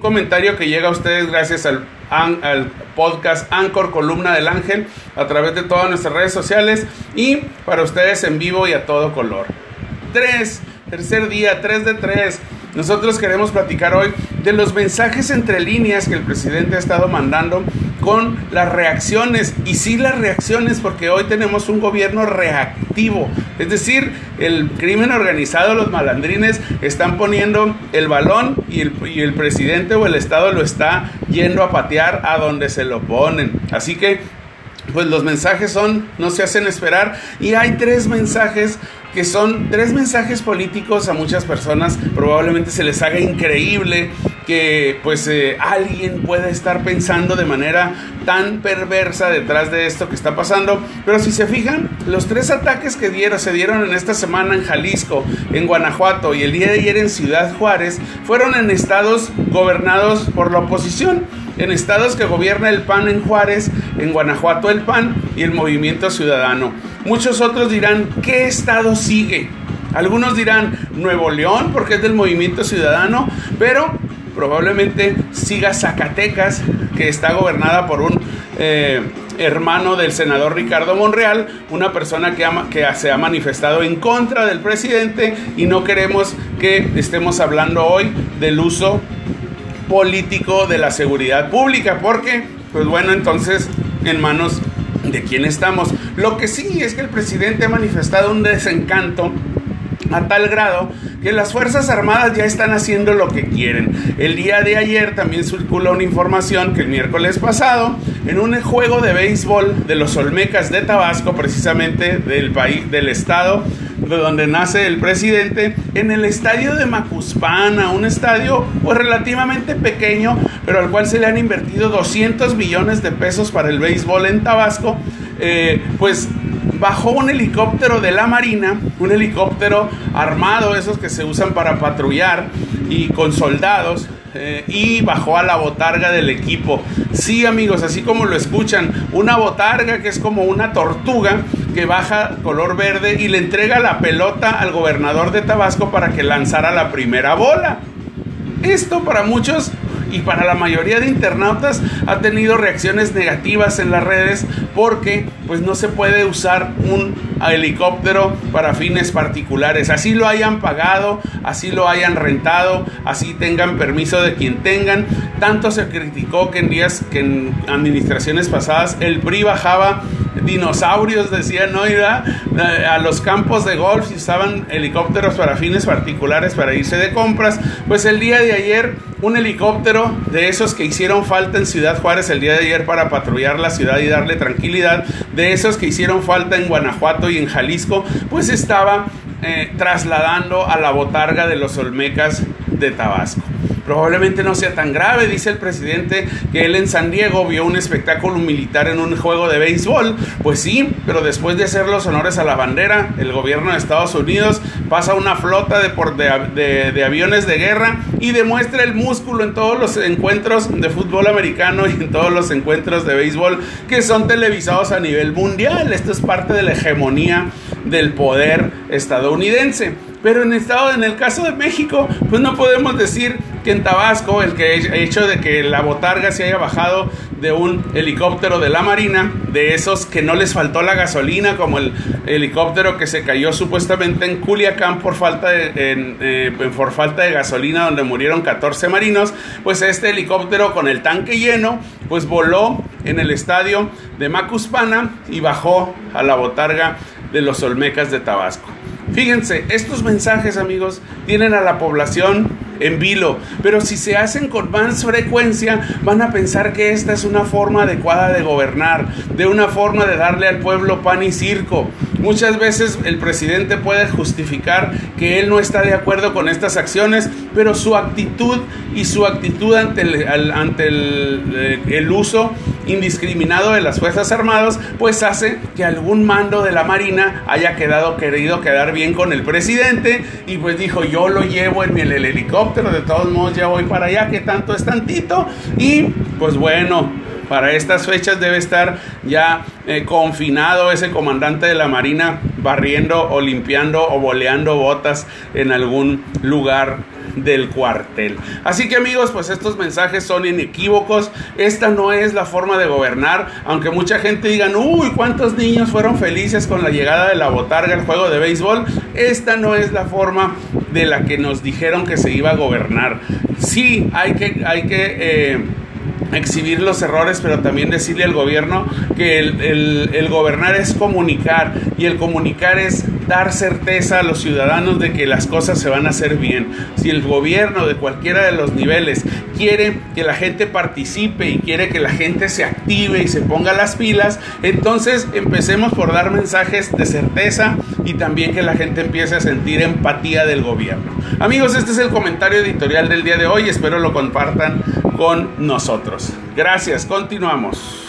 comentario que llega a ustedes gracias al, al, podcast Anchor Columna del Ángel a través de todas nuestras redes sociales y para ustedes en vivo y a todo color. 3, tercer día, 3 de 3. Nosotros queremos platicar hoy de los mensajes entre líneas que el presidente ha estado mandando con las reacciones. Y sí las reacciones porque hoy tenemos un gobierno reactivo. Es decir, el crimen organizado, los malandrines están poniendo el balón y el, y el presidente o el Estado lo está yendo a patear a donde se lo ponen. Así que pues los mensajes son, no se hacen esperar. Y hay tres mensajes que son tres mensajes políticos a muchas personas. Probablemente se les haga increíble que pues eh, alguien pueda estar pensando de manera tan perversa detrás de esto que está pasando. Pero si se fijan, los tres ataques que dieron, se dieron en esta semana en Jalisco, en Guanajuato y el día de ayer en Ciudad Juárez, fueron en estados gobernados por la oposición en estados que gobierna el PAN en Juárez, en Guanajuato el PAN y el Movimiento Ciudadano. Muchos otros dirán, ¿qué estado sigue? Algunos dirán Nuevo León porque es del Movimiento Ciudadano, pero probablemente siga Zacatecas, que está gobernada por un eh, hermano del senador Ricardo Monreal, una persona que, que se ha manifestado en contra del presidente y no queremos que estemos hablando hoy del uso político de la seguridad pública, porque, pues bueno, entonces, en manos de quién estamos. Lo que sí es que el presidente ha manifestado un desencanto a tal grado que las Fuerzas Armadas ya están haciendo lo que quieren. El día de ayer también circuló una información que el miércoles pasado, en un juego de béisbol de los Olmecas de Tabasco, precisamente del país, del estado de donde nace el presidente, en el estadio de Macuspana, un estadio pues relativamente pequeño, pero al cual se le han invertido 200 millones de pesos para el béisbol en Tabasco, eh, pues bajó un helicóptero de la Marina, un helicóptero armado, esos que se usan para patrullar y con soldados, eh, y bajó a la botarga del equipo. Sí, amigos, así como lo escuchan, una botarga que es como una tortuga que baja color verde y le entrega la pelota al gobernador de Tabasco para que lanzara la primera bola. Esto para muchos y para la mayoría de internautas ha tenido reacciones negativas en las redes porque pues no se puede usar un helicóptero para fines particulares. Así lo hayan pagado, así lo hayan rentado, así tengan permiso de quien tengan. Tanto se criticó que en días, que en administraciones pasadas el PRI bajaba dinosaurios, decían, ¿no? a los campos de golf y usaban helicópteros para fines particulares para irse de compras. Pues el día de ayer, un helicóptero de esos que hicieron falta en Ciudad Juárez el día de ayer para patrullar la ciudad y darle tranquilidad, de esos que hicieron falta en Guanajuato y en Jalisco, pues estaba eh, trasladando a la botarga de los Olmecas de Tabasco. Probablemente no sea tan grave, dice el presidente, que él en San Diego vio un espectáculo militar en un juego de béisbol. Pues sí, pero después de hacer los honores a la bandera, el gobierno de Estados Unidos pasa una flota de, aviones de guerra y demuestra el músculo en todos los encuentros de fútbol americano y en todos los encuentros de béisbol que son televisados a nivel mundial. Esto es parte de la hegemonía del poder estadounidense. Pero en, en el caso de México, pues no podemos decir que en Tabasco, el que hecho de que la botarga se haya bajado de un helicóptero de la Marina, de esos que no les faltó la gasolina, como el helicóptero que se cayó supuestamente en Culiacán por falta de, eh, por falta de gasolina, donde murieron 14 marinos, pues este helicóptero con el tanque lleno, pues voló en el estadio de Macuspana y bajó a la botarga de los Olmecas de Tabasco. Fíjense, estos mensajes, amigos, tienen a la población en vilo, pero si se hacen con más frecuencia, van a pensar que esta es una forma adecuada de gobernar, de una forma de darle al pueblo pan y circo. Muchas veces el presidente puede justificar que él no está de acuerdo con estas acciones, pero su actitud y su actitud ante el, ante el, eh, el uso indiscriminado de las Fuerzas Armadas, pues hace que algún mando de la Marina haya quedado querido quedar bien con el presidente y pues dijo yo lo llevo en el, helicóptero, de todos modos ya voy para allá, que tanto es tantito y pues bueno, para estas fechas debe estar ya eh, confinado ese comandante de la Marina barriendo o limpiando o boleando botas en algún lugar del cuartel. Así que amigos, pues estos mensajes son inequívocos. Esta no es la forma de gobernar, aunque mucha gente diga, uy, ¿cuántos niños fueron felices con la llegada de la botarga al juego de béisbol? Esta no es la forma de la que nos dijeron que se iba a gobernar. Sí, hay que, hay que eh, exhibir los errores, pero también decirle al gobierno que el, el, gobernar es comunicar y el comunicar es dar certeza a los ciudadanos de que las cosas se van a hacer bien. Si el gobierno de cualquiera de los niveles quiere que la gente participe y quiere que la gente se active y se ponga las pilas, entonces empecemos por dar mensajes de certeza y también que la gente empiece a sentir empatía del gobierno. Amigos, este es el comentario editorial del día de hoy, espero lo compartan con nosotros. Gracias, continuamos.